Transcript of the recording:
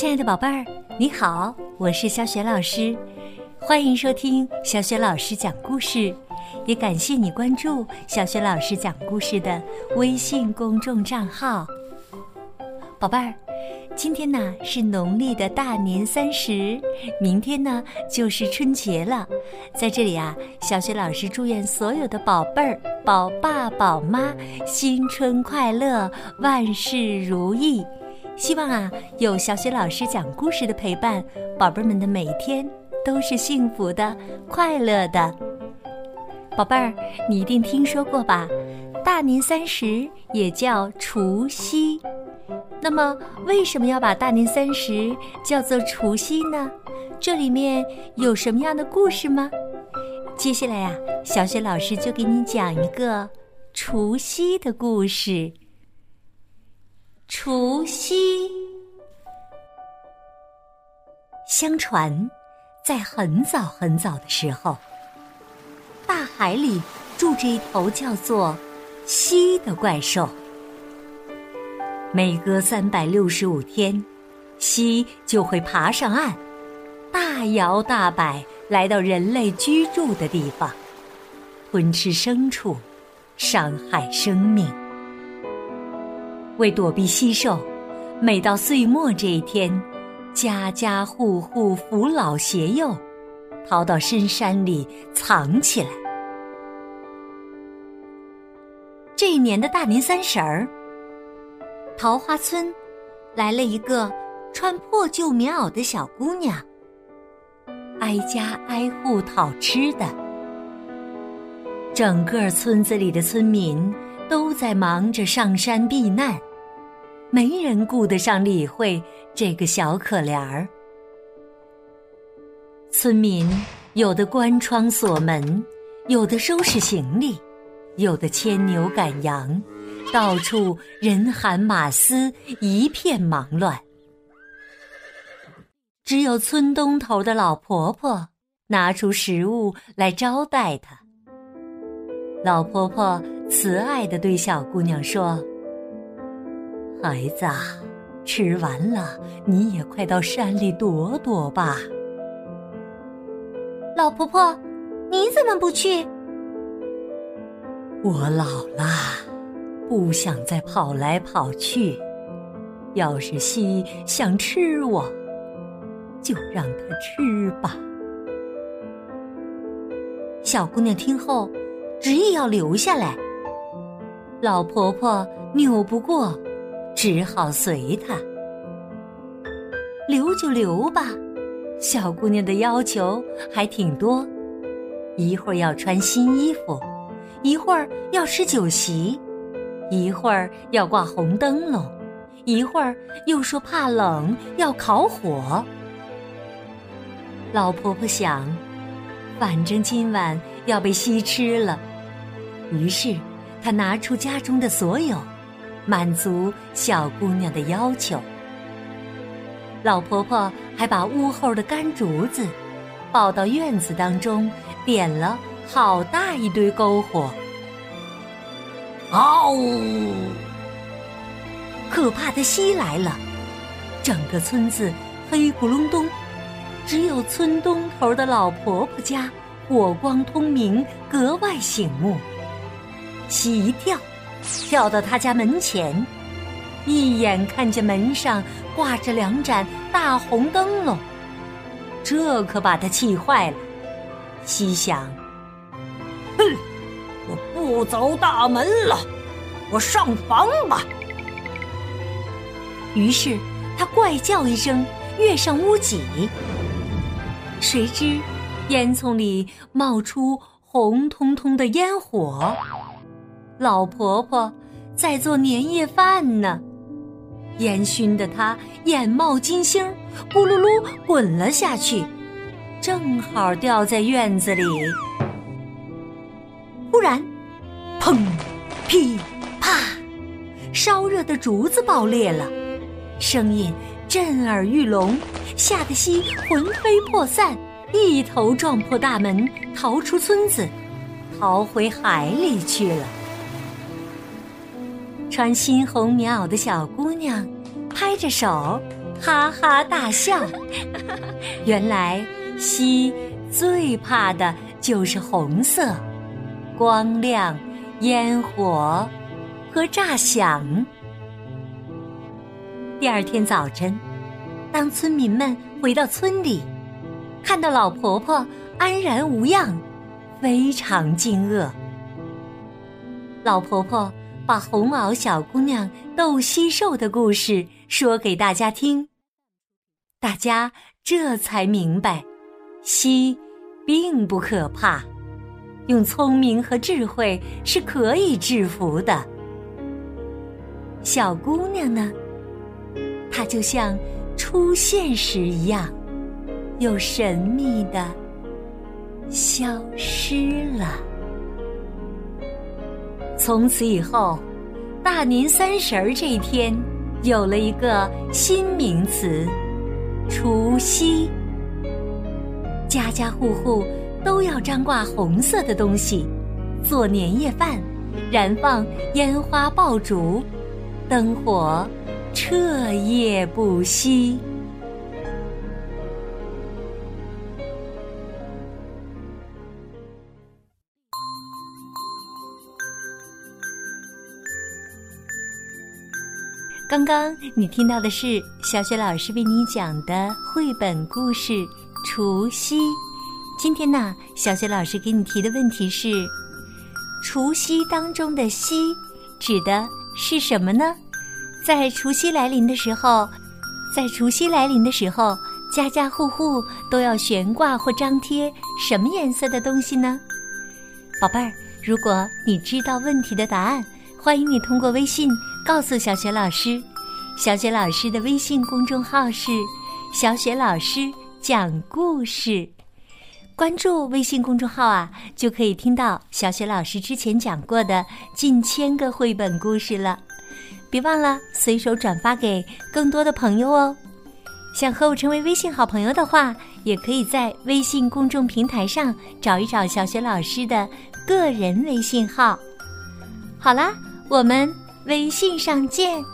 亲爱的宝贝儿，你好，我是小雪老师，欢迎收听小雪老师讲故事，也感谢你关注小雪老师讲故事的微信公众账号。宝贝儿，今天呢是农历的大年三十，明天呢就是春节了，在这里啊，小雪老师祝愿所有的宝贝儿、宝爸宝妈新春快乐，万事如意。希望啊，有小雪老师讲故事的陪伴，宝贝们的每一天都是幸福的、快乐的。宝贝儿，你一定听说过吧？大年三十也叫除夕。那么，为什么要把大年三十叫做除夕呢？这里面有什么样的故事吗？接下来呀，小雪老师就给你讲一个除夕的故事。除夕，相传，在很早很早的时候，大海里住着一头叫做“夕”的怪兽。每隔三百六十五天，夕就会爬上岸，大摇大摆来到人类居住的地方，吞吃牲畜，伤害生命。为躲避蟋蟀，每到岁末这一天，家家户户扶老携幼，逃到深山里藏起来。这一年的大年三十儿，桃花村来了一个穿破旧棉袄的小姑娘，挨家挨户讨吃的。整个村子里的村民都在忙着上山避难。没人顾得上理会这个小可怜儿。村民有的关窗锁门，有的收拾行李，有的牵牛赶羊，到处人喊马嘶，一片忙乱。只有村东头的老婆婆拿出食物来招待他。老婆婆慈爱的对小姑娘说。孩子，吃完了，你也快到山里躲躲吧。老婆婆，你怎么不去？我老了，不想再跑来跑去。要是西想吃我，就让它吃吧。小姑娘听后，执意要留下来。老婆婆拗不过。只好随他，留就留吧。小姑娘的要求还挺多，一会儿要穿新衣服，一会儿要吃酒席，一会儿要挂红灯笼，一会儿又说怕冷要烤火。老婆婆想，反正今晚要被吸吃了，于是她拿出家中的所有。满足小姑娘的要求，老婆婆还把屋后的干竹子抱到院子当中，点了好大一堆篝火。嗷！可怕的袭来了，整个村子黑咕隆咚，只有村东头的老婆婆家火光通明，格外醒目。喜一跳。跳到他家门前，一眼看见门上挂着两盏大红灯笼，这可把他气坏了。心想：“哼，我不走大门了，我上房吧。”于是他怪叫一声，跃上屋脊。谁知烟囱里冒出红彤彤的烟火。老婆婆在做年夜饭呢，烟熏得她眼冒金星，咕噜噜滚了下去，正好掉在院子里。忽然，砰，噼，啪，烧热的竹子爆裂了，声音震耳欲聋，吓得西魂飞魄散，一头撞破大门，逃出村子，逃回海里去了。穿新红棉袄的小姑娘，拍着手，哈哈大笑。原来蜥最怕的就是红色、光亮、烟火和炸响。第二天早晨，当村民们回到村里，看到老婆婆安然无恙，非常惊愕。老婆婆把红袄小姑娘斗蟋蟀的故事说给大家听，大家这才明白，蟋并不可怕，用聪明和智慧是可以制服的。小姑娘呢？她就像出现时一样，又神秘的消失了。从此以后，大年三十儿这一天，有了一个新名词——除夕。家家户户都要张挂红色的东西，做年夜饭，燃放烟花爆竹，灯火。彻夜不息。刚刚你听到的是小雪老师为你讲的绘本故事《除夕》。今天呢，小雪老师给你提的问题是：除夕当中的“夕”指的是什么呢？在除夕来临的时候，在除夕来临的时候，家家户户都要悬挂或张贴什么颜色的东西呢？宝贝儿，如果你知道问题的答案，欢迎你通过微信告诉小雪老师。小雪老师的微信公众号是“小雪老师讲故事”，关注微信公众号啊，就可以听到小雪老师之前讲过的近千个绘本故事了。别忘了随手转发给更多的朋友哦！想和我成为微信好朋友的话，也可以在微信公众平台上找一找小雪老师的个人微信号。好啦，我们微信上见。